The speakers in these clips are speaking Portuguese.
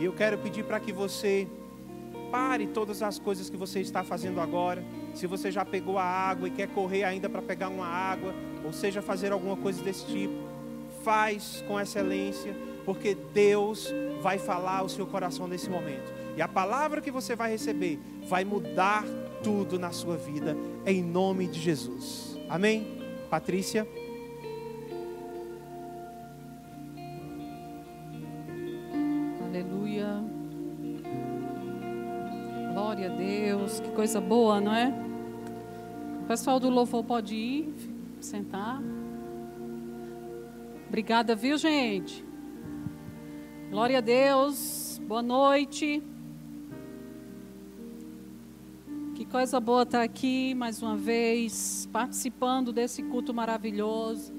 E eu quero pedir para que você pare todas as coisas que você está fazendo agora. Se você já pegou a água e quer correr ainda para pegar uma água, ou seja, fazer alguma coisa desse tipo, faz com excelência, porque Deus vai falar ao seu coração nesse momento. E a palavra que você vai receber vai mudar tudo na sua vida, em nome de Jesus. Amém? Patrícia. Coisa boa, não é? O pessoal do louvor pode ir, sentar. Obrigada, viu, gente? Glória a Deus. Boa noite. Que coisa boa estar aqui mais uma vez, participando desse culto maravilhoso.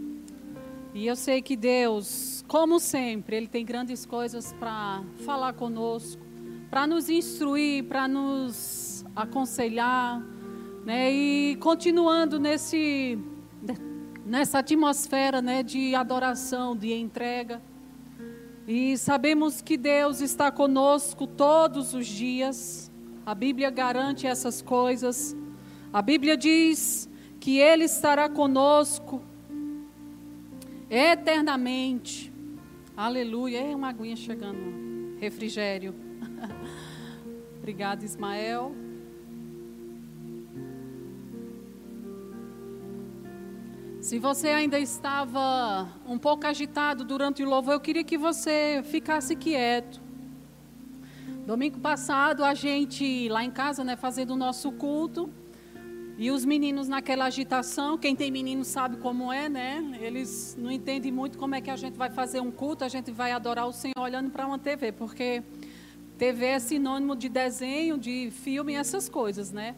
E eu sei que Deus, como sempre, Ele tem grandes coisas para falar conosco, para nos instruir, para nos aconselhar, né? E continuando nesse, nessa atmosfera, né, de adoração, de entrega. E sabemos que Deus está conosco todos os dias. A Bíblia garante essas coisas. A Bíblia diz que Ele estará conosco eternamente. Aleluia. É uma aguinha chegando. Refrigério. Obrigada, Ismael. Se você ainda estava um pouco agitado durante o louvor, eu queria que você ficasse quieto. Domingo passado, a gente lá em casa, né, fazendo o nosso culto, e os meninos naquela agitação, quem tem menino sabe como é, né? Eles não entendem muito como é que a gente vai fazer um culto, a gente vai adorar o Senhor olhando para uma TV, porque TV é sinônimo de desenho, de filme, essas coisas, né?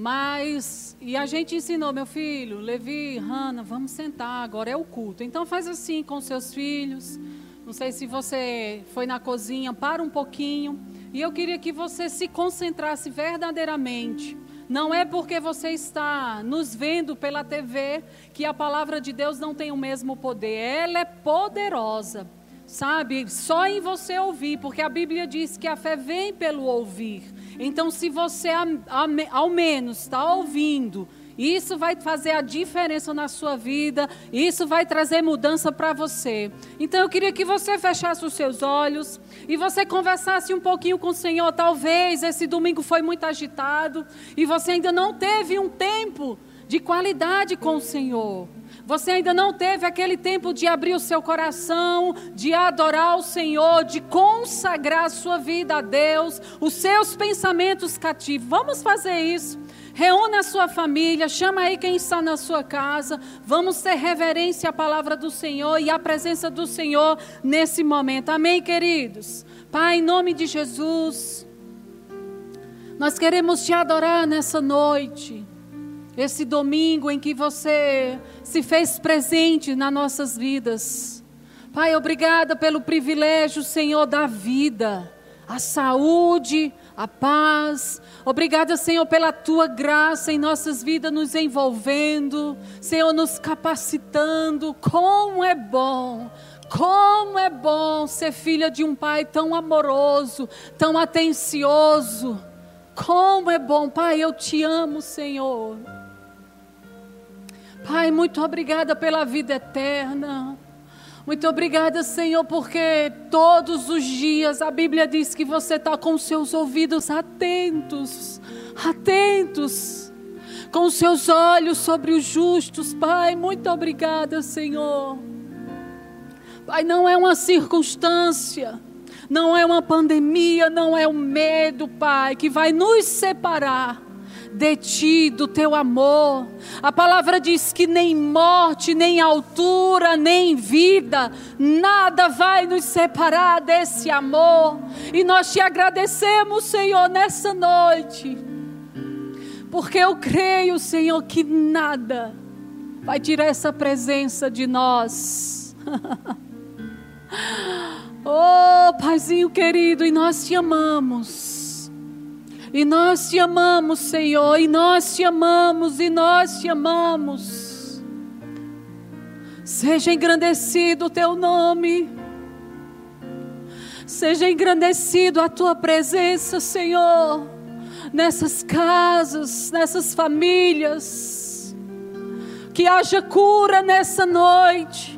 Mas, e a gente ensinou, meu filho, Levi, Hanna, vamos sentar, agora é o culto. Então faz assim com seus filhos. Não sei se você foi na cozinha, para um pouquinho e eu queria que você se concentrasse verdadeiramente. Não é porque você está nos vendo pela TV que a palavra de Deus não tem o mesmo poder. Ela é poderosa, sabe? Só em você ouvir, porque a Bíblia diz que a fé vem pelo ouvir. Então, se você ao menos está ouvindo, isso vai fazer a diferença na sua vida. Isso vai trazer mudança para você. Então eu queria que você fechasse os seus olhos e você conversasse um pouquinho com o Senhor. Talvez esse domingo foi muito agitado e você ainda não teve um tempo de qualidade com o Senhor. Você ainda não teve aquele tempo de abrir o seu coração, de adorar o Senhor, de consagrar a sua vida a Deus, os seus pensamentos cativos. Vamos fazer isso. Reúna a sua família, chama aí quem está na sua casa. Vamos ter reverência à palavra do Senhor e à presença do Senhor nesse momento. Amém, queridos? Pai, em nome de Jesus, nós queremos te adorar nessa noite. Esse domingo em que você se fez presente nas nossas vidas. Pai, obrigada pelo privilégio, Senhor, da vida, a saúde, a paz. Obrigada, Senhor, pela tua graça em nossas vidas, nos envolvendo, Senhor, nos capacitando. Como é bom. Como é bom ser filha de um pai tão amoroso, tão atencioso. Como é bom, Pai, eu te amo, Senhor. Pai, muito obrigada pela vida eterna. Muito obrigada, Senhor, porque todos os dias a Bíblia diz que você está com seus ouvidos atentos, atentos, com seus olhos sobre os justos, Pai. Muito obrigada, Senhor. Pai, não é uma circunstância, não é uma pandemia, não é um medo, Pai, que vai nos separar de ti, do teu amor. A palavra diz que nem morte, nem altura, nem vida, nada vai nos separar desse amor. E nós te agradecemos, Senhor, nessa noite. Porque eu creio, Senhor, que nada vai tirar essa presença de nós. oh, Paizinho querido, e nós te amamos. E nós te amamos, Senhor, e nós te amamos, e nós te amamos. Seja engrandecido o teu nome. Seja engrandecido a tua presença, Senhor, nessas casas, nessas famílias. Que haja cura nessa noite.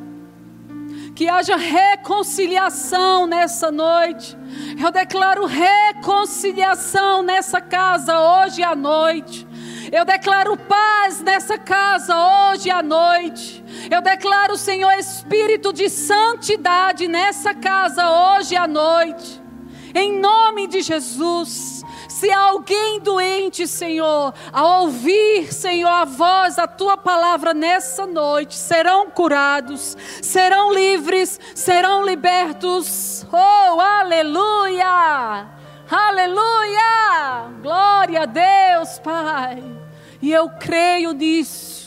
Que haja reconciliação nessa noite. Eu declaro reconciliação nessa casa hoje à noite. Eu declaro paz nessa casa hoje à noite. Eu declaro, Senhor, espírito de santidade nessa casa hoje à noite. Em nome de Jesus. Se há alguém doente, Senhor, ao ouvir, Senhor, a voz, a tua palavra nessa noite, serão curados, serão livres, serão libertos. Oh, aleluia! Aleluia! Glória a Deus, Pai. E eu creio nisso.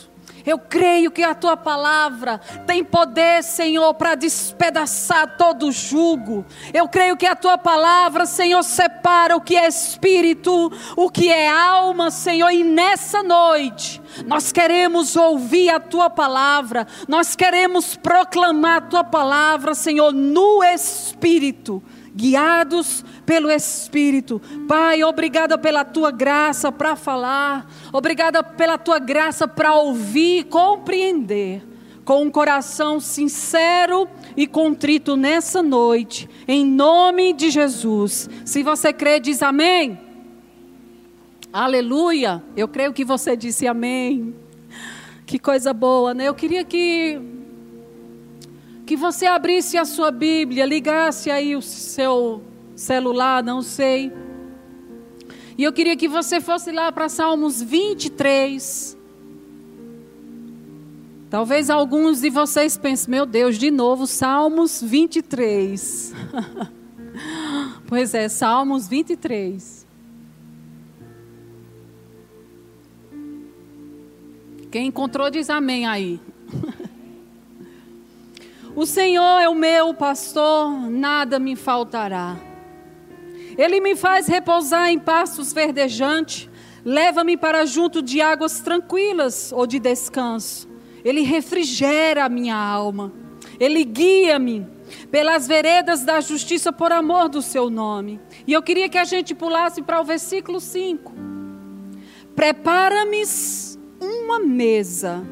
Eu creio que a tua palavra tem poder, Senhor, para despedaçar todo jugo. Eu creio que a tua palavra, Senhor, separa o que é espírito, o que é alma, Senhor, e nessa noite nós queremos ouvir a tua palavra, nós queremos proclamar a tua palavra, Senhor, no espírito, guiados pelo Espírito. Pai, obrigada pela tua graça para falar, obrigada pela tua graça para ouvir e compreender. Com um coração sincero e contrito nessa noite, em nome de Jesus. Se você crê, diz amém. Aleluia. Eu creio que você disse amém. Que coisa boa, né? Eu queria que que você abrisse a sua Bíblia, ligasse aí o seu celular, não sei. E eu queria que você fosse lá para Salmos 23. Talvez alguns de vocês pensem, meu Deus, de novo, Salmos 23. pois é, Salmos 23. Quem encontrou diz amém aí. o Senhor é o meu pastor, nada me faltará. Ele me faz repousar em pastos verdejantes, leva-me para junto de águas tranquilas ou de descanso. Ele refrigera a minha alma. Ele guia-me pelas veredas da justiça por amor do seu nome. E eu queria que a gente pulasse para o versículo 5. Prepara-me uma mesa.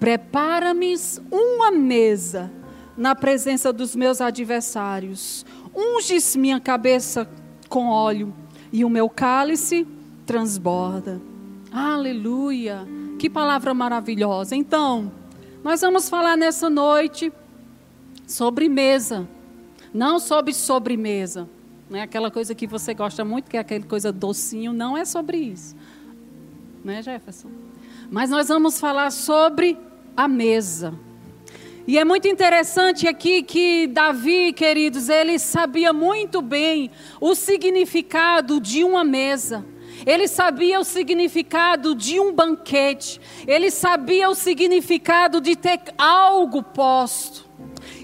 Prepara-me uma mesa na presença dos meus adversários. Unges minha cabeça com óleo e o meu cálice transborda. Aleluia! Que palavra maravilhosa. Então, nós vamos falar nessa noite sobre mesa, não sobre sobremesa. Não é aquela coisa que você gosta muito, que é aquela coisa docinho, não é sobre isso. Né, Jefferson? Mas nós vamos falar sobre a mesa. E é muito interessante aqui que Davi, queridos, ele sabia muito bem o significado de uma mesa. Ele sabia o significado de um banquete. Ele sabia o significado de ter algo posto.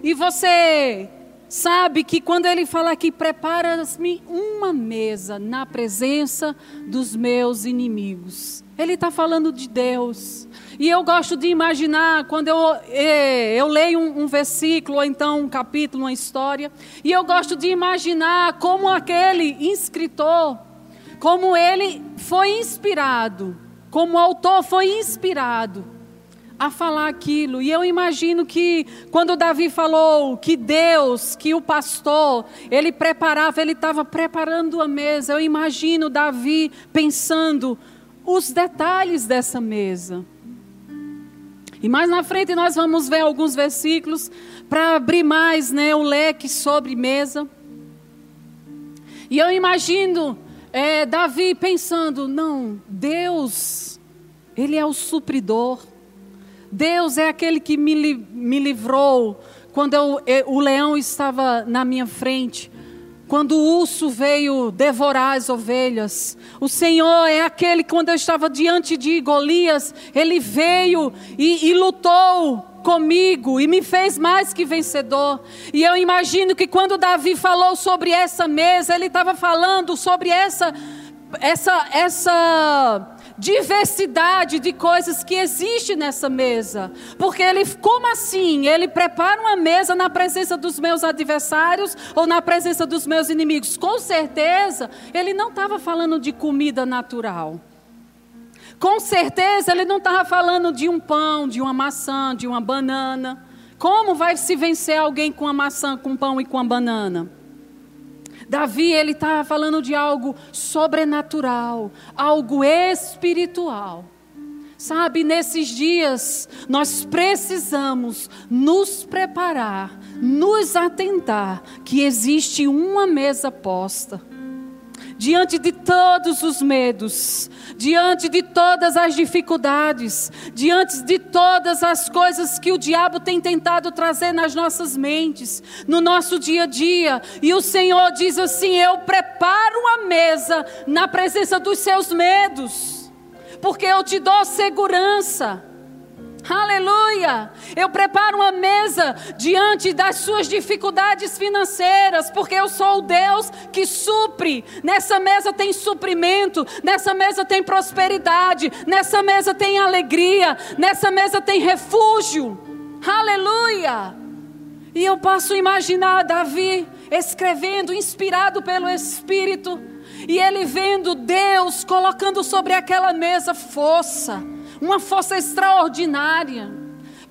E você sabe que quando ele fala aqui, prepara-me uma mesa na presença dos meus inimigos. Ele está falando de Deus. E eu gosto de imaginar, quando eu, é, eu leio um, um, versículo, ou então um capítulo, uma história, e eu gosto de imaginar como aquele escritor, como ele foi inspirado, como o autor foi inspirado a falar aquilo. E eu imagino que quando Davi falou que Deus, que o pastor, ele preparava, ele estava preparando a mesa. Eu imagino Davi pensando os detalhes dessa mesa. E mais na frente nós vamos ver alguns versículos para abrir mais né, o leque sobre mesa. E eu imagino é, Davi pensando: não, Deus, Ele é o supridor. Deus é aquele que me, me livrou quando eu, eu, o leão estava na minha frente. Quando o urso veio devorar as ovelhas, o Senhor é aquele que, quando eu estava diante de Golias, ele veio e, e lutou comigo e me fez mais que vencedor. E eu imagino que quando Davi falou sobre essa mesa, ele estava falando sobre essa, essa, essa diversidade de coisas que existe nessa mesa. Porque ele, como assim? Ele prepara uma mesa na presença dos meus adversários ou na presença dos meus inimigos? Com certeza, ele não estava falando de comida natural. Com certeza, ele não estava falando de um pão, de uma maçã, de uma banana. Como vai se vencer alguém com a maçã, com pão e com a banana? Davi, ele está falando de algo sobrenatural, algo espiritual. Sabe, nesses dias, nós precisamos nos preparar, nos atentar que existe uma mesa posta diante de todos os medos, diante de todas as dificuldades, diante de todas as coisas que o diabo tem tentado trazer nas nossas mentes, no nosso dia a dia. E o Senhor diz assim: Eu preparo uma mesa na presença dos seus medos, porque eu te dou segurança. Aleluia! Eu preparo uma mesa diante das suas dificuldades financeiras, porque eu sou o Deus que supre. Nessa mesa tem suprimento, nessa mesa tem prosperidade, nessa mesa tem alegria, nessa mesa tem refúgio. Aleluia! E eu posso imaginar Davi escrevendo, inspirado pelo Espírito, e ele vendo Deus colocando sobre aquela mesa força uma força extraordinária,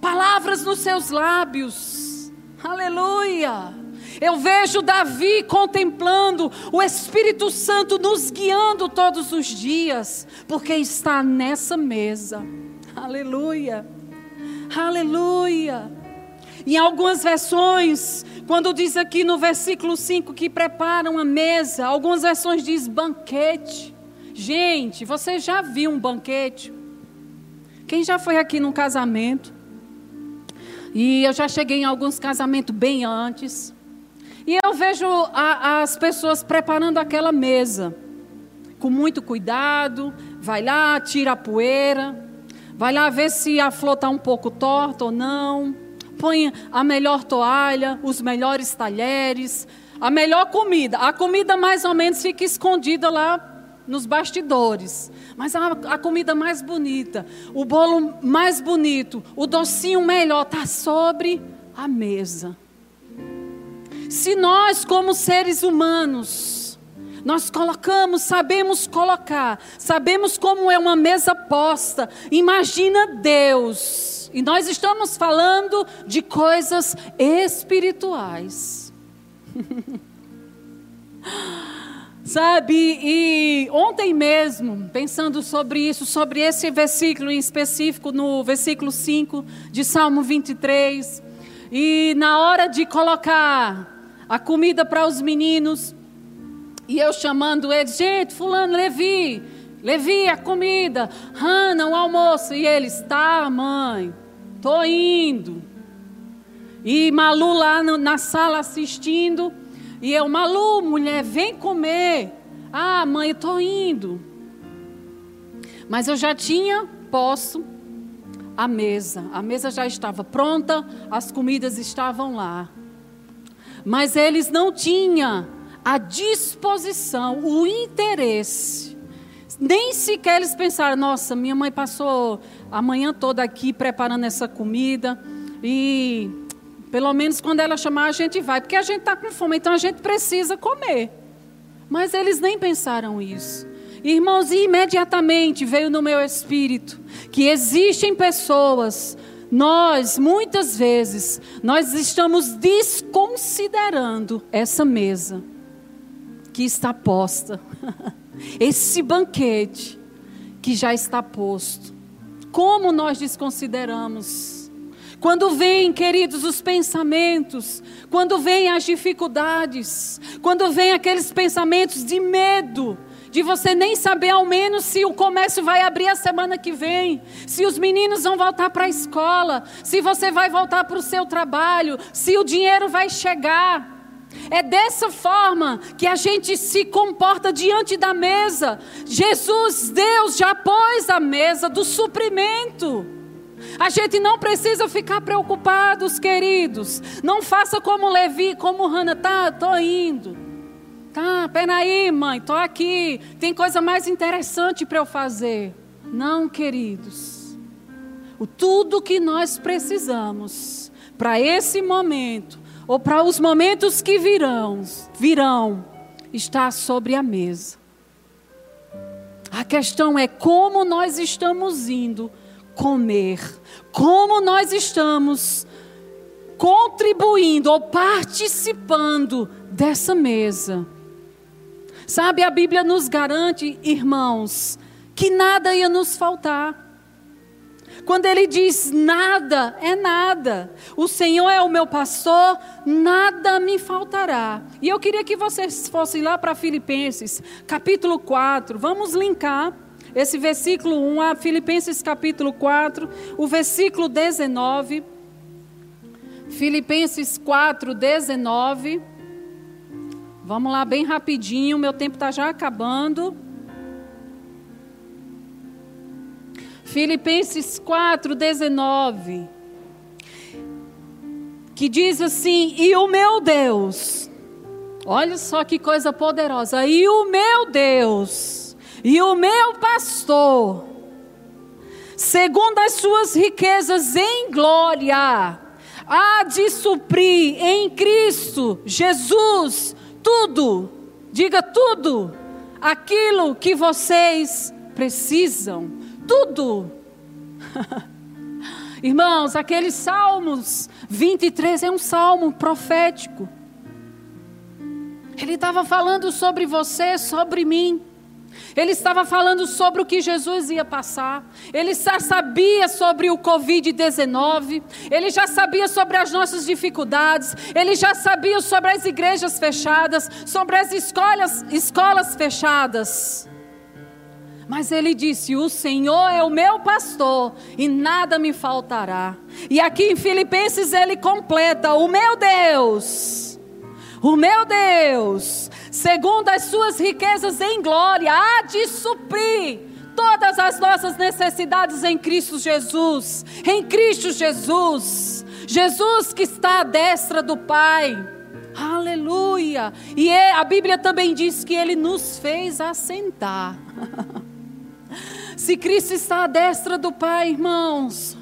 palavras nos seus lábios, aleluia. Eu vejo Davi contemplando o Espírito Santo nos guiando todos os dias, porque está nessa mesa, aleluia, aleluia. Em algumas versões, quando diz aqui no versículo 5 que preparam a mesa, algumas versões diz banquete. Gente, você já viu um banquete? Quem já foi aqui num casamento? E eu já cheguei em alguns casamentos bem antes. E eu vejo a, as pessoas preparando aquela mesa com muito cuidado. Vai lá, tira a poeira. Vai lá ver se a flor está um pouco torta ou não. Põe a melhor toalha, os melhores talheres, a melhor comida. A comida mais ou menos fica escondida lá nos bastidores. Mas a, a, comida mais bonita, o bolo mais bonito, o docinho melhor está sobre a mesa. Se nós, como seres humanos, nós colocamos, sabemos colocar, sabemos como é uma mesa posta, imagina Deus. E nós estamos falando de coisas espirituais. Sabe, e ontem mesmo, pensando sobre isso, sobre esse versículo em específico, no versículo 5 de Salmo 23, e na hora de colocar a comida para os meninos, e eu chamando eles, gente, Fulano, Levi, Levi, a comida, Hanna, o almoço, e eles, tá, mãe, tô indo. E Malu lá na sala assistindo, e eu, Malu, mulher, vem comer. Ah, mãe, eu estou indo. Mas eu já tinha posto a mesa. A mesa já estava pronta, as comidas estavam lá. Mas eles não tinham a disposição, o interesse. Nem sequer eles pensaram: nossa, minha mãe passou a manhã toda aqui preparando essa comida. E pelo menos quando ela chamar, a gente vai, porque a gente está com fome, então a gente precisa comer. Mas eles nem pensaram isso. Irmãos, imediatamente veio no meu espírito que existem pessoas, nós, muitas vezes, nós estamos desconsiderando essa mesa que está posta, esse banquete que já está posto. Como nós desconsideramos? Quando vêm, queridos, os pensamentos, quando vêm as dificuldades, quando vêm aqueles pensamentos de medo, de você nem saber ao menos se o comércio vai abrir a semana que vem, se os meninos vão voltar para a escola, se você vai voltar para o seu trabalho, se o dinheiro vai chegar. É dessa forma que a gente se comporta diante da mesa. Jesus, Deus, já pôs a mesa do suprimento. A gente não precisa ficar preocupados, queridos. Não faça como Levi, como Hannah, tá, tô indo. Tá, peraí, mãe, tô aqui. Tem coisa mais interessante para eu fazer. Não, queridos. O tudo que nós precisamos para esse momento ou para os momentos que virão, virão, está sobre a mesa. A questão é como nós estamos indo comer, como nós estamos contribuindo ou participando dessa mesa. Sabe, a Bíblia nos garante, irmãos, que nada ia nos faltar. Quando ele diz nada, é nada. O Senhor é o meu pastor, nada me faltará. E eu queria que vocês fossem lá para Filipenses, capítulo 4. Vamos linkar esse versículo 1 a Filipenses capítulo 4, o versículo 19. Filipenses 4, 19. Vamos lá bem rapidinho, meu tempo está já acabando. Filipenses 4, 19. Que diz assim: E o meu Deus, olha só que coisa poderosa, e o meu Deus, e o meu pastor, segundo as suas riquezas em glória, há de suprir em Cristo Jesus tudo, diga tudo, aquilo que vocês precisam tudo. Irmãos, aqueles Salmos 23 é um salmo profético. Ele estava falando sobre você, sobre mim. Ele estava falando sobre o que Jesus ia passar. Ele já sabia sobre o Covid-19. Ele já sabia sobre as nossas dificuldades. Ele já sabia sobre as igrejas fechadas, sobre as escolas, escolas fechadas. Mas ele disse: O Senhor é o meu pastor e nada me faltará. E aqui em Filipenses ele completa: O meu Deus, o meu Deus, segundo as suas riquezas em glória, há de suprir todas as nossas necessidades em Cristo Jesus. Em Cristo Jesus. Jesus que está à destra do Pai. Aleluia! E é, a Bíblia também diz que ele nos fez assentar. Se Cristo está à destra do Pai, irmãos,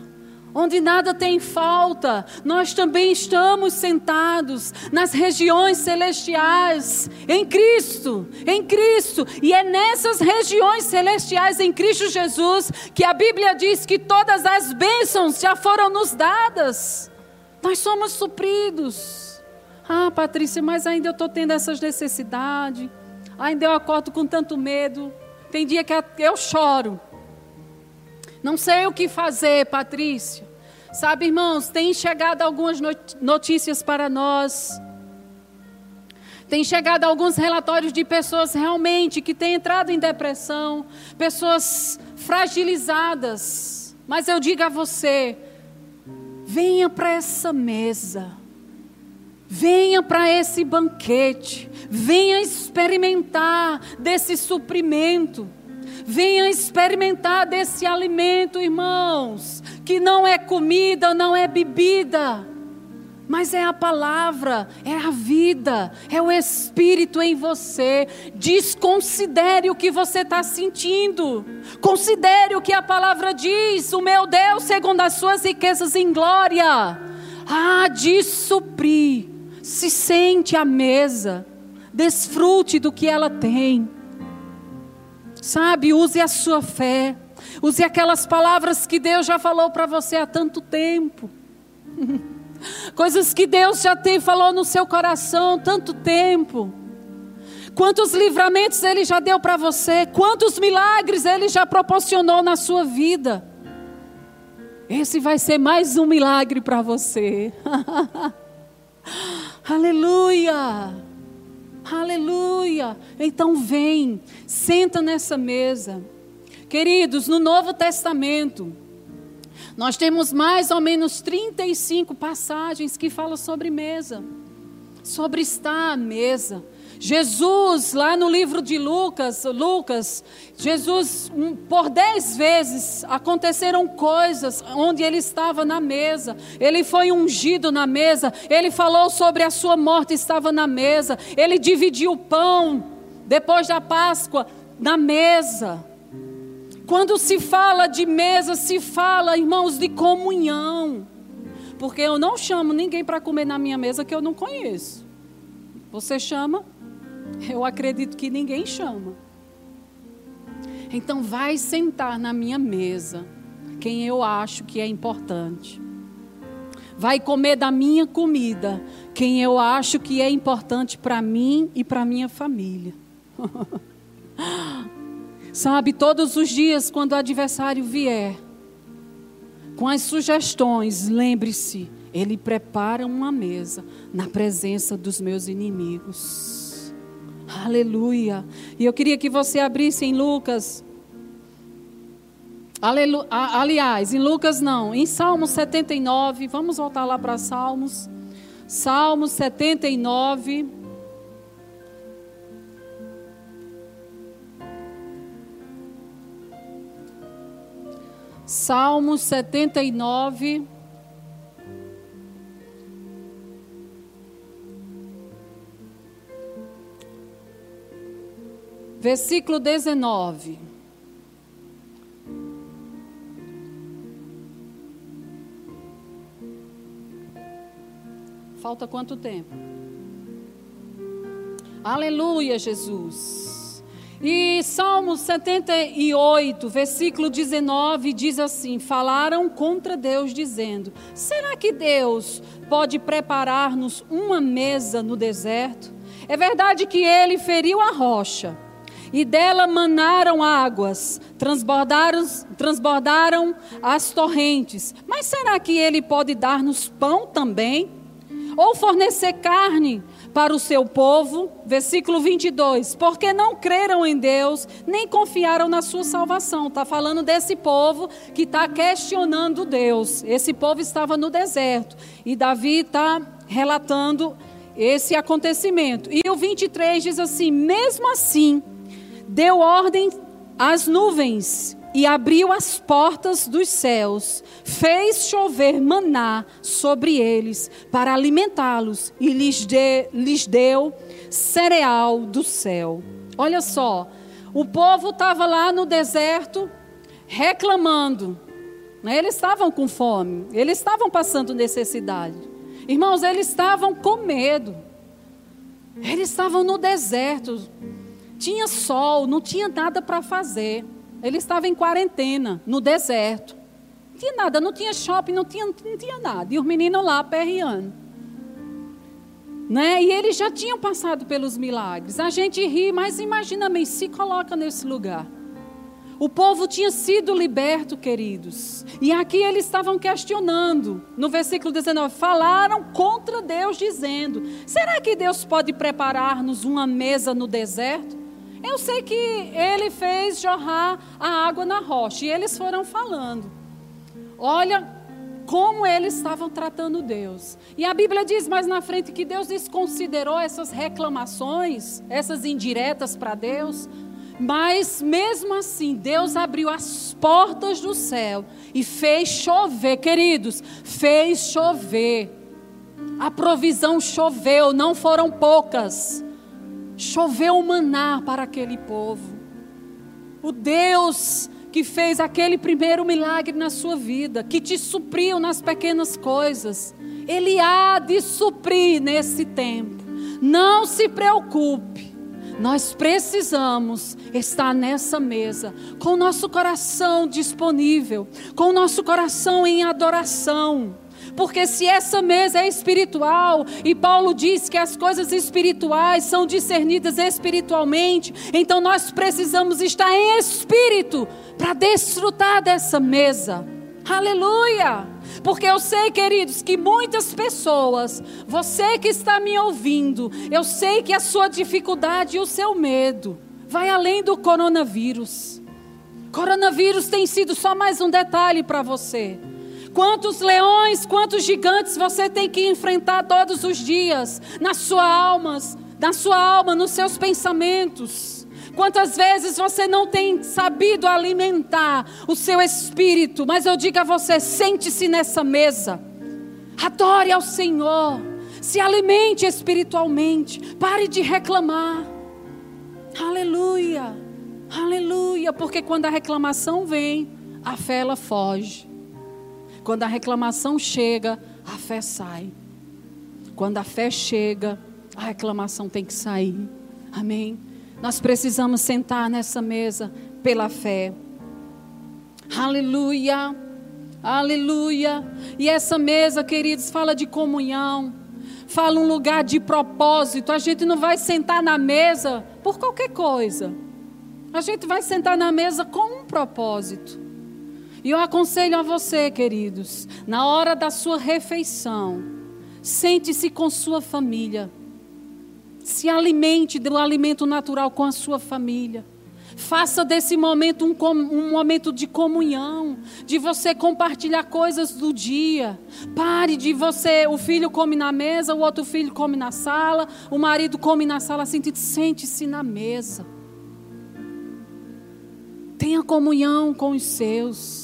onde nada tem falta, nós também estamos sentados nas regiões celestiais, em Cristo, em Cristo, e é nessas regiões celestiais em Cristo Jesus que a Bíblia diz que todas as bênçãos já foram nos dadas, nós somos supridos. Ah, Patrícia, mas ainda eu estou tendo essas necessidades, ainda eu acordo com tanto medo. Tem dia que eu choro. Não sei o que fazer, Patrícia. Sabe, irmãos, tem chegado algumas notícias para nós. Tem chegado alguns relatórios de pessoas realmente que têm entrado em depressão, pessoas fragilizadas. Mas eu digo a você: venha para essa mesa, venha para esse banquete, venha experimentar desse suprimento. Venha experimentar desse alimento, irmãos, que não é comida, não é bebida, mas é a palavra, é a vida, é o Espírito em você. Desconsidere o que você está sentindo, considere o que a palavra diz: o meu Deus, segundo as suas riquezas em glória, há de suprir. Se sente à mesa desfrute do que ela tem. Sabe, use a sua fé. Use aquelas palavras que Deus já falou para você há tanto tempo. Coisas que Deus já tem falou no seu coração há tanto tempo. Quantos livramentos Ele já deu para você, quantos milagres Ele já proporcionou na sua vida. Esse vai ser mais um milagre para você. Aleluia! Aleluia! Então vem, senta nessa mesa. Queridos, no Novo Testamento, nós temos mais ou menos 35 passagens que falam sobre mesa, sobre estar à mesa. Jesus, lá no livro de Lucas, Lucas, Jesus, por dez vezes aconteceram coisas onde ele estava na mesa. Ele foi ungido na mesa. Ele falou sobre a sua morte, estava na mesa. Ele dividiu o pão depois da Páscoa na mesa. Quando se fala de mesa, se fala, irmãos, de comunhão. Porque eu não chamo ninguém para comer na minha mesa que eu não conheço. Você chama? Eu acredito que ninguém chama. Então vai sentar na minha mesa quem eu acho que é importante. Vai comer da minha comida quem eu acho que é importante para mim e para minha família. Sabe, todos os dias, quando o adversário vier, com as sugestões, lembre-se, ele prepara uma mesa na presença dos meus inimigos. Aleluia. E eu queria que você abrisse em Lucas. Alelu... Aliás, em Lucas não, em Salmos 79, vamos voltar lá para Salmos. Salmos 79. Salmos 79. Versículo 19. Falta quanto tempo? Aleluia, Jesus. E Salmo 78, versículo 19, diz assim: Falaram contra Deus, dizendo: Será que Deus pode preparar-nos uma mesa no deserto? É verdade que ele feriu a rocha, e dela manaram águas, transbordaram, transbordaram as torrentes. Mas será que ele pode dar-nos pão também? Ou fornecer carne para o seu povo, versículo 22, porque não creram em Deus, nem confiaram na sua salvação. Está falando desse povo que está questionando Deus. Esse povo estava no deserto. E Davi está relatando esse acontecimento. E o 23 diz assim: mesmo assim, deu ordem às nuvens e abriu as portas dos céus, fez chover maná sobre eles para alimentá-los e lhes, de, lhes deu cereal do céu. Olha só, o povo estava lá no deserto reclamando, né? eles estavam com fome, eles estavam passando necessidade. Irmãos, eles estavam com medo, eles estavam no deserto, tinha sol, não tinha nada para fazer. Ele estava em quarentena, no deserto. Não tinha nada, não tinha shopping, não tinha, não tinha nada. E os meninos lá perreando. Né? E eles já tinham passado pelos milagres. A gente ri, mas imagina bem, se coloca nesse lugar. O povo tinha sido liberto, queridos. E aqui eles estavam questionando. No versículo 19, falaram contra Deus, dizendo: Será que Deus pode preparar-nos uma mesa no deserto? Eu sei que ele fez jorrar a água na rocha. E eles foram falando. Olha como eles estavam tratando Deus. E a Bíblia diz mais na frente que Deus desconsiderou essas reclamações, essas indiretas para Deus. Mas mesmo assim, Deus abriu as portas do céu e fez chover, queridos, fez chover. A provisão choveu, não foram poucas choveu maná para aquele povo. O Deus que fez aquele primeiro milagre na sua vida, que te supriu nas pequenas coisas, Ele há de suprir nesse tempo. Não se preocupe. Nós precisamos estar nessa mesa com o nosso coração disponível, com o nosso coração em adoração porque se essa mesa é espiritual, e Paulo diz que as coisas espirituais são discernidas espiritualmente, então nós precisamos estar em espírito para desfrutar dessa mesa. Aleluia! Porque eu sei, queridos, que muitas pessoas, você que está me ouvindo, eu sei que a sua dificuldade e o seu medo vai além do coronavírus. Coronavírus tem sido só mais um detalhe para você. Quantos leões, quantos gigantes você tem que enfrentar todos os dias na sua alma, na sua alma, nos seus pensamentos? Quantas vezes você não tem sabido alimentar o seu espírito? Mas eu digo a você: sente-se nessa mesa, adore ao Senhor, se alimente espiritualmente, pare de reclamar. Aleluia, Aleluia, porque quando a reclamação vem, a fé ela foge. Quando a reclamação chega, a fé sai. Quando a fé chega, a reclamação tem que sair. Amém? Nós precisamos sentar nessa mesa pela fé. Aleluia. Aleluia. E essa mesa, queridos, fala de comunhão. Fala um lugar de propósito. A gente não vai sentar na mesa por qualquer coisa. A gente vai sentar na mesa com um propósito. E eu aconselho a você, queridos, na hora da sua refeição, sente-se com sua família. Se alimente do alimento natural com a sua família. Faça desse momento um, um, momento de comunhão, de você compartilhar coisas do dia. Pare de você, o filho come na mesa, o outro filho come na sala, o marido come na sala, sente-se na mesa. Tenha comunhão com os seus.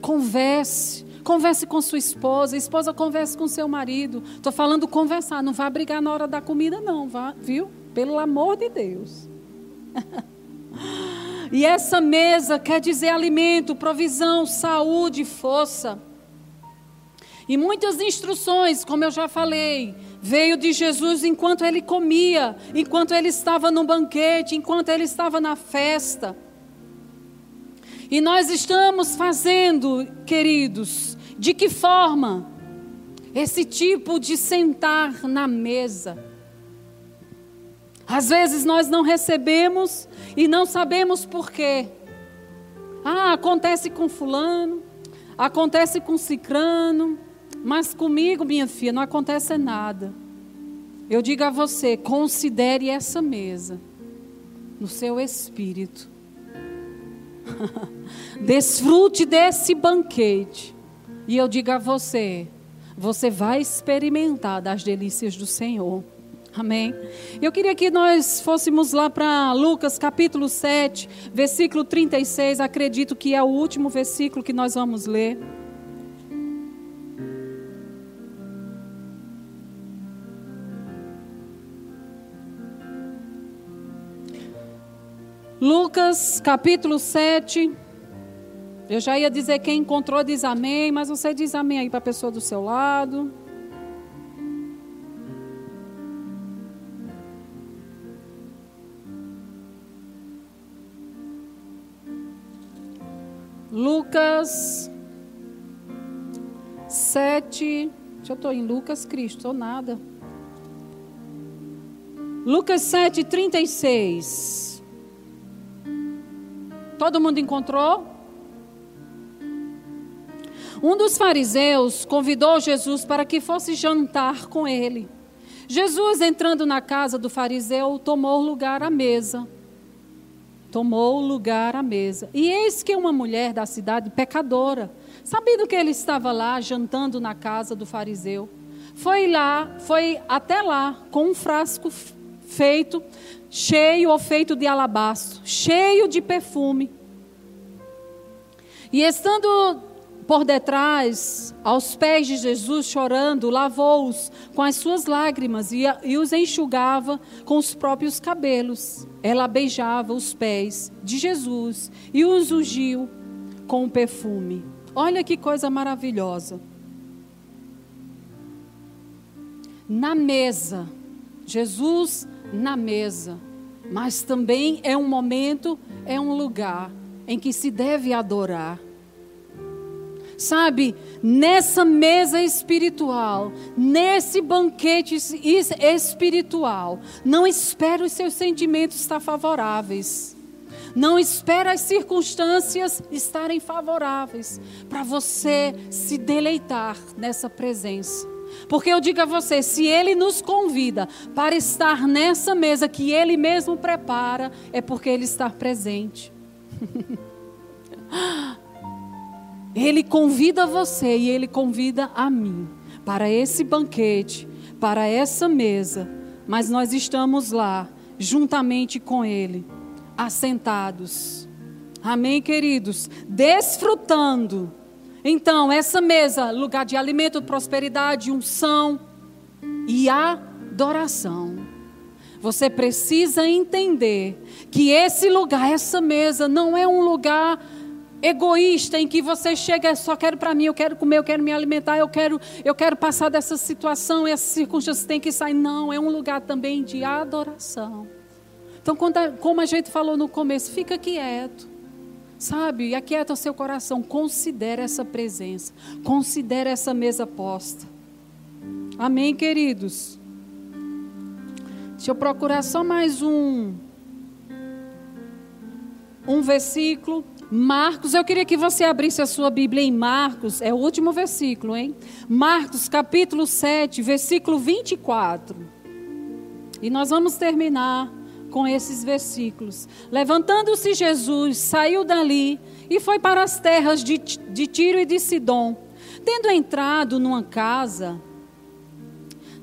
Converse. Converse com sua esposa, esposa converse com seu marido. Estou falando conversar, não vá brigar na hora da comida, não, vá, viu? Pelo amor de Deus. e essa mesa quer dizer alimento, provisão, saúde, força. E muitas instruções, como eu já falei, veio de Jesus enquanto ele comia, enquanto ele estava no banquete, enquanto ele estava na festa. E nós estamos fazendo, queridos, de que forma? Esse tipo de sentar na mesa. Às vezes nós não recebemos e não sabemos por quê. Ah, acontece com fulano, acontece com cicrano, mas comigo, minha filha, não acontece nada. Eu digo a você, considere essa mesa no seu espírito. Desfrute desse banquete. E eu digo a você: você vai experimentar das delícias do Senhor. Amém. Eu queria que nós fôssemos lá para Lucas capítulo 7, versículo 36. Acredito que é o último versículo que nós vamos ler. Lucas capítulo 7. Eu já ia dizer quem encontrou diz amém, mas você diz amém aí para a pessoa do seu lado. Lucas 7. Deixa eu estou em Lucas Cristo, ou nada. Lucas 7, 36. Todo mundo encontrou? Um dos fariseus convidou Jesus para que fosse jantar com ele. Jesus, entrando na casa do fariseu, tomou lugar à mesa. Tomou lugar à mesa. E eis que uma mulher da cidade, pecadora, sabendo que ele estava lá jantando na casa do fariseu, foi lá, foi até lá com um frasco feito cheio ou feito de alabastro, cheio de perfume. E estando por detrás, aos pés de Jesus, chorando, lavou-os com as suas lágrimas e, e, os enxugava com os próprios cabelos. Ela beijava os pés de Jesus e os ungiu com o perfume. Olha que coisa maravilhosa. Na mesa, Jesus na mesa, mas também é um momento, é um lugar em que se deve adorar. Sabe, nessa mesa espiritual, nesse banquete espiritual, não espere os seus sentimentos estar favoráveis. Não espere as circunstâncias estarem favoráveis para você se deleitar nessa presença. Porque eu digo a você, se Ele nos convida para estar nessa mesa que Ele mesmo prepara, é porque Ele está presente. ele convida você e Ele convida a mim para esse banquete, para essa mesa, mas nós estamos lá, juntamente com Ele, assentados. Amém, queridos? Desfrutando então, essa mesa, lugar de alimento, prosperidade, unção e adoração. Você precisa entender que esse lugar, essa mesa, não é um lugar egoísta em que você chega só quero para mim, eu quero comer, eu quero me alimentar, eu quero, eu quero passar dessa situação, essas circunstâncias têm que sair. Não, é um lugar também de adoração. Então, como a gente falou no começo, fica quieto. Sabe, e aquieta o seu coração, considere essa presença, considere essa mesa posta. Amém, queridos? Deixa eu procurar só mais um um versículo. Marcos, eu queria que você abrisse a sua Bíblia em Marcos, é o último versículo, hein? Marcos, capítulo 7, versículo 24. E nós vamos terminar com esses versículos. Levantando-se Jesus, saiu dali e foi para as terras de, de Tiro e de Sidom. Tendo entrado numa casa,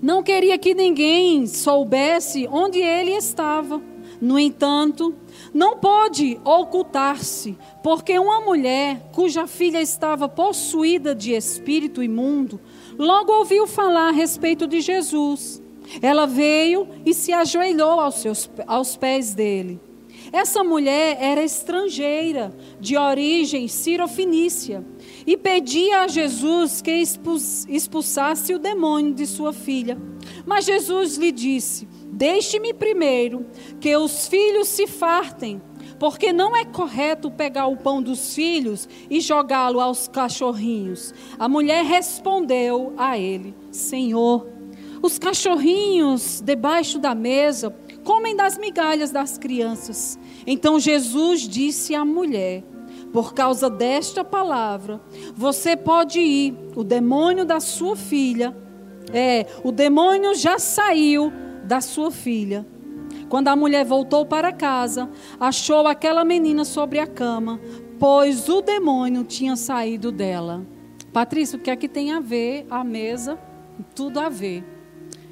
não queria que ninguém soubesse onde ele estava. No entanto, não pôde ocultar-se, porque uma mulher cuja filha estava possuída de espírito imundo, logo ouviu falar a respeito de Jesus. Ela veio e se ajoelhou aos, seus, aos pés dele. Essa mulher era estrangeira, de origem sirofinícia, e pedia a Jesus que expulsasse o demônio de sua filha. Mas Jesus lhe disse: Deixe-me primeiro que os filhos se fartem, porque não é correto pegar o pão dos filhos e jogá-lo aos cachorrinhos. A mulher respondeu a ele: Senhor, os cachorrinhos debaixo da mesa comem das migalhas das crianças. Então Jesus disse à mulher: Por causa desta palavra, você pode ir. O demônio da sua filha, é, o demônio já saiu da sua filha. Quando a mulher voltou para casa, achou aquela menina sobre a cama, pois o demônio tinha saído dela. Patrícia, o que é que tem a ver a mesa? Tudo a ver.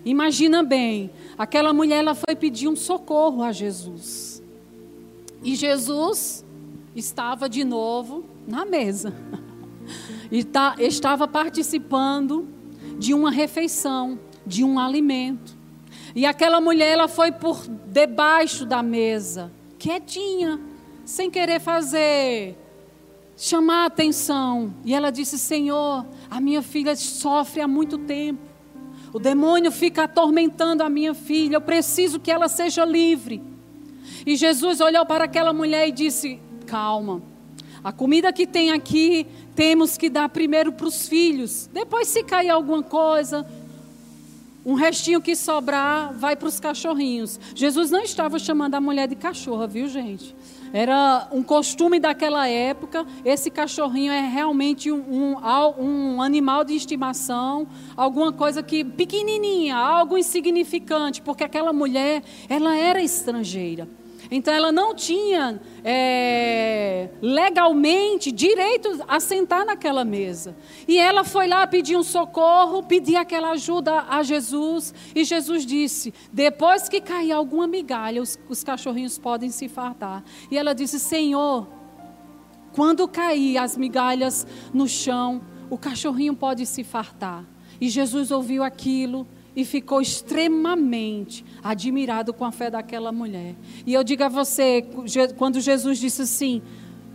Imagina bem, aquela mulher ela foi pedir um socorro a Jesus. E Jesus estava de novo na mesa. E tá, estava participando de uma refeição, de um alimento. E aquela mulher ela foi por debaixo da mesa, quietinha, sem querer fazer chamar a atenção. E ela disse: Senhor, a minha filha sofre há muito tempo. O demônio fica atormentando a minha filha, eu preciso que ela seja livre. E Jesus olhou para aquela mulher e disse: Calma, a comida que tem aqui temos que dar primeiro para os filhos. Depois, se cair alguma coisa, um restinho que sobrar vai para os cachorrinhos. Jesus não estava chamando a mulher de cachorra, viu, gente? Era um costume daquela época. Esse cachorrinho é realmente um, um, um animal de estimação, alguma coisa que pequenininha, algo insignificante, porque aquela mulher, ela era estrangeira. Então ela não tinha é, legalmente direito a sentar naquela mesa. E ela foi lá pedir um socorro, pedir aquela ajuda a Jesus. E Jesus disse: depois que cair alguma migalha, os, os cachorrinhos podem se fartar. E ela disse: Senhor, quando cair as migalhas no chão, o cachorrinho pode se fartar. E Jesus ouviu aquilo e ficou extremamente admirado com a fé daquela mulher. E eu digo a você, quando Jesus disse assim,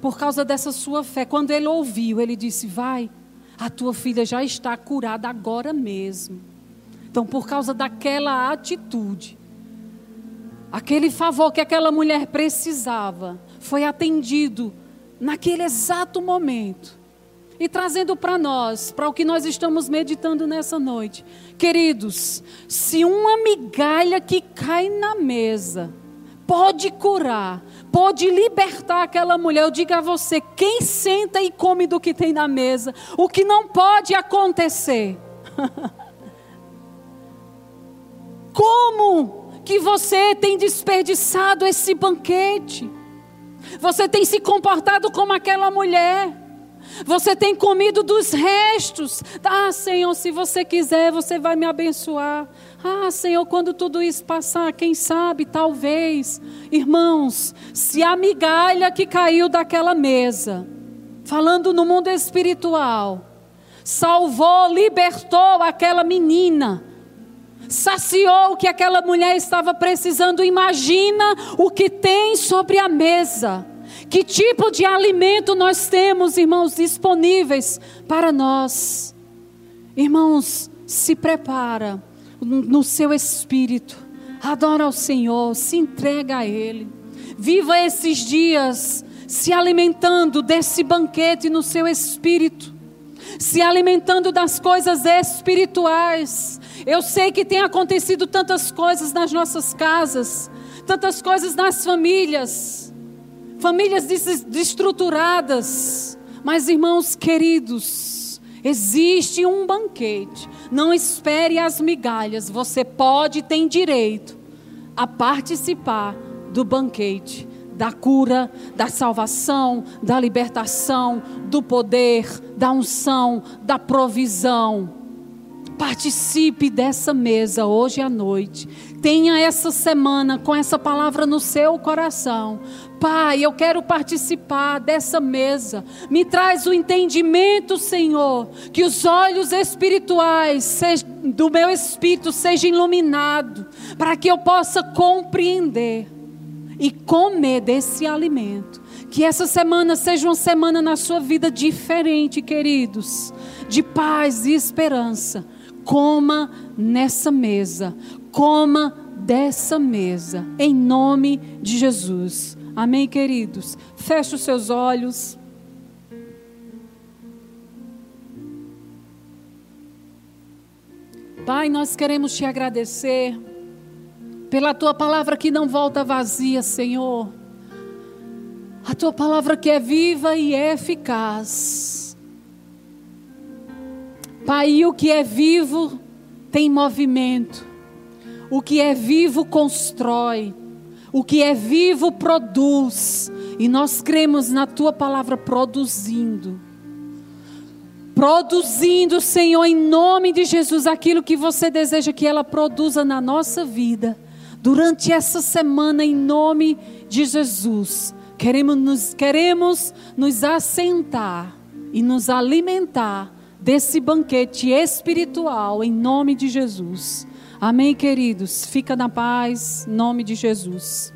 por causa dessa sua fé, quando ele ouviu, ele disse: Vai, a tua filha já está curada agora mesmo. Então, por causa daquela atitude, aquele favor que aquela mulher precisava, foi atendido naquele exato momento e trazendo para nós, para o que nós estamos meditando nessa noite. Queridos, se uma migalha que cai na mesa pode curar, pode libertar aquela mulher, eu digo a você: quem senta e come do que tem na mesa, o que não pode acontecer. Como que você tem desperdiçado esse banquete? Você tem se comportado como aquela mulher. Você tem comido dos restos. Ah, Senhor, se você quiser, você vai me abençoar. Ah, Senhor, quando tudo isso passar, quem sabe, talvez. Irmãos, se a migalha que caiu daquela mesa, falando no mundo espiritual, salvou, libertou aquela menina saciou o que aquela mulher estava precisando. Imagina o que tem sobre a mesa. Que tipo de alimento nós temos, irmãos, disponíveis para nós? Irmãos, se prepara no seu espírito. Adora ao Senhor, se entrega a Ele. Viva esses dias se alimentando desse banquete no seu espírito, se alimentando das coisas espirituais. Eu sei que tem acontecido tantas coisas nas nossas casas, tantas coisas nas famílias, famílias desestruturadas. Mas, irmãos queridos, existe um banquete. Não espere as migalhas. Você pode, tem direito a participar do banquete da cura, da salvação, da libertação, do poder, da unção, da provisão. Participe dessa mesa hoje à noite. Tenha essa semana com essa palavra no seu coração. Pai, eu quero participar dessa mesa. Me traz o entendimento, Senhor, que os olhos espirituais do meu espírito sejam iluminados, para que eu possa compreender e comer desse alimento. Que essa semana seja uma semana na sua vida diferente, queridos, de paz e esperança. Coma nessa mesa, coma dessa mesa, em nome de Jesus. Amém, queridos? Feche os seus olhos. Pai, nós queremos te agradecer pela tua palavra que não volta vazia, Senhor. A tua palavra que é viva e é eficaz. Pai, o que é vivo tem movimento. O que é vivo constrói. O que é vivo produz. E nós cremos na tua palavra produzindo. Produzindo, Senhor, em nome de Jesus, aquilo que você deseja que ela produza na nossa vida durante essa semana, em nome de Jesus. Queremos nos, queremos nos assentar e nos alimentar desse banquete espiritual, em nome de Jesus. Amém, queridos? Fica na paz, em nome de Jesus.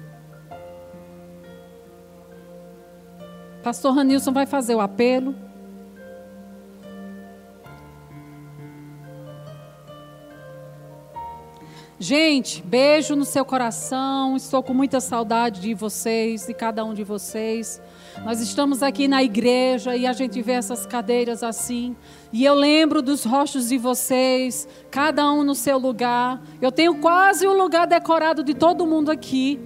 Pastor Ranilson vai fazer o apelo. Gente, beijo no seu coração. Estou com muita saudade de vocês, de cada um de vocês. Nós estamos aqui na igreja e a gente vê essas cadeiras assim. E eu lembro dos rostos de vocês, cada um no seu lugar. Eu tenho quase o lugar decorado de todo mundo aqui.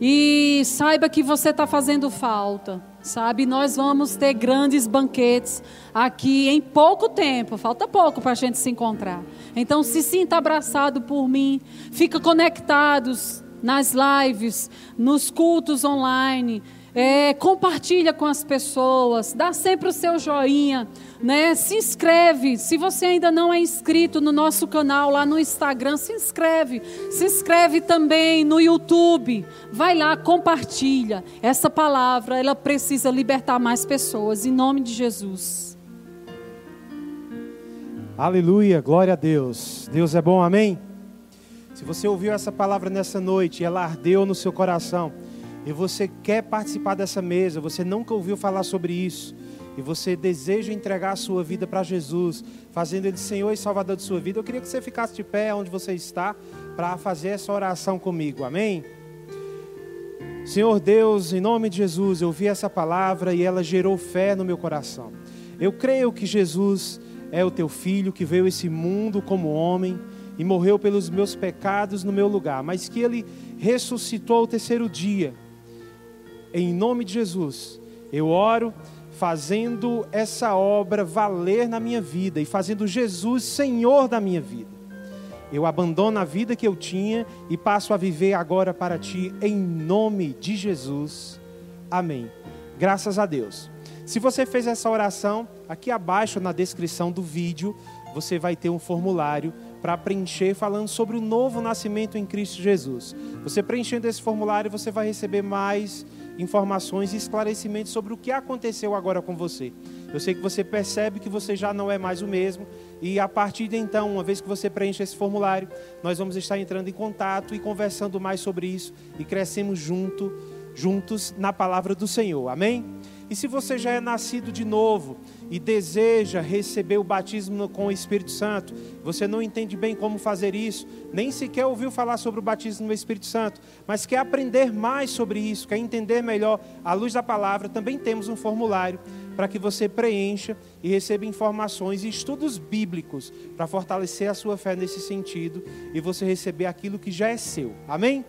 E saiba que você está fazendo falta, sabe? Nós vamos ter grandes banquetes aqui em pouco tempo, falta pouco para a gente se encontrar. Então se sinta abraçado por mim, fica conectados nas lives, nos cultos online, é, compartilha com as pessoas, dá sempre o seu joinha, né? Se inscreve. Se você ainda não é inscrito no nosso canal lá no Instagram, se inscreve. Se inscreve também no YouTube. Vai lá, compartilha. Essa palavra, ela precisa libertar mais pessoas em nome de Jesus. Aleluia, glória a Deus. Deus é bom, amém. Se você ouviu essa palavra nessa noite, ela ardeu no seu coração e você quer participar dessa mesa, você nunca ouviu falar sobre isso, e você deseja entregar a sua vida para Jesus, fazendo Ele Senhor e Salvador de sua vida, eu queria que você ficasse de pé onde você está, para fazer essa oração comigo, amém? Senhor Deus, em nome de Jesus, eu vi essa palavra e ela gerou fé no meu coração. Eu creio que Jesus é o teu filho que veio a esse mundo como homem e morreu pelos meus pecados no meu lugar, mas que ele ressuscitou ao terceiro dia em nome de Jesus, eu oro fazendo essa obra valer na minha vida e fazendo Jesus Senhor da minha vida. Eu abandono a vida que eu tinha e passo a viver agora para ti, em nome de Jesus. Amém. Graças a Deus. Se você fez essa oração, aqui abaixo na descrição do vídeo, você vai ter um formulário para preencher falando sobre o novo nascimento em Cristo Jesus. Você preenchendo esse formulário, você vai receber mais informações e esclarecimentos sobre o que aconteceu agora com você. Eu sei que você percebe que você já não é mais o mesmo. E a partir de então, uma vez que você preenche esse formulário, nós vamos estar entrando em contato e conversando mais sobre isso e crescemos junto, juntos na palavra do Senhor. Amém? E se você já é nascido de novo e deseja receber o batismo com o Espírito Santo, você não entende bem como fazer isso, nem sequer ouviu falar sobre o batismo no Espírito Santo, mas quer aprender mais sobre isso, quer entender melhor à luz da palavra, também temos um formulário para que você preencha e receba informações e estudos bíblicos para fortalecer a sua fé nesse sentido e você receber aquilo que já é seu. Amém?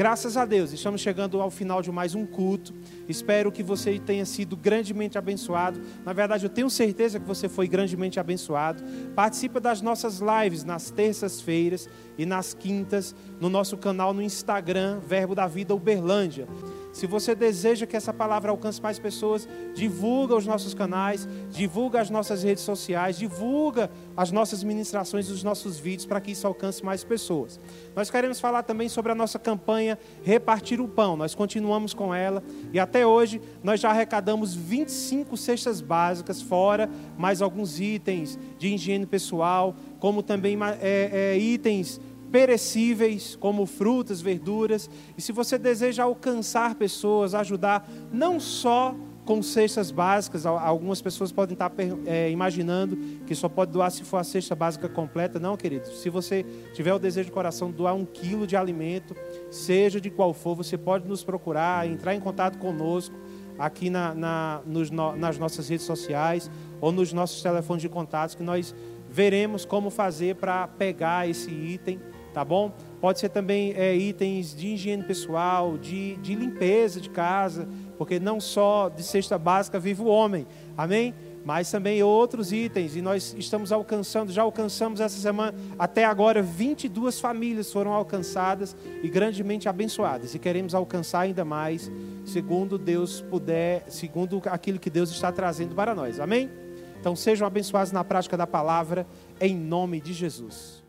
Graças a Deus, estamos chegando ao final de mais um culto. Espero que você tenha sido grandemente abençoado. Na verdade, eu tenho certeza que você foi grandemente abençoado. Participa das nossas lives nas terças-feiras e nas quintas no nosso canal no Instagram, Verbo da Vida Uberlândia. Se você deseja que essa palavra alcance mais pessoas, divulga os nossos canais, divulga as nossas redes sociais, divulga as nossas ministrações, os nossos vídeos para que isso alcance mais pessoas. Nós queremos falar também sobre a nossa campanha Repartir o Pão. Nós continuamos com ela e até hoje nós já arrecadamos 25 cestas básicas, fora mais alguns itens de higiene pessoal, como também é, é, itens perecíveis, como frutas, verduras. E se você deseja alcançar pessoas, ajudar, não só com cestas básicas, algumas pessoas podem estar é, imaginando que só pode doar se for a cesta básica completa. Não, querido. Se você tiver o desejo de coração de doar um quilo de alimento, seja de qual for, você pode nos procurar, entrar em contato conosco aqui na, na nos, nas nossas redes sociais ou nos nossos telefones de contatos, que nós veremos como fazer para pegar esse item tá bom? Pode ser também é, itens de higiene pessoal, de, de limpeza de casa, porque não só de cesta básica vive o homem, amém? Mas também outros itens, e nós estamos alcançando, já alcançamos essa semana, até agora, 22 famílias foram alcançadas e grandemente abençoadas, e queremos alcançar ainda mais, segundo Deus puder, segundo aquilo que Deus está trazendo para nós, amém? Então sejam abençoados na prática da palavra, em nome de Jesus.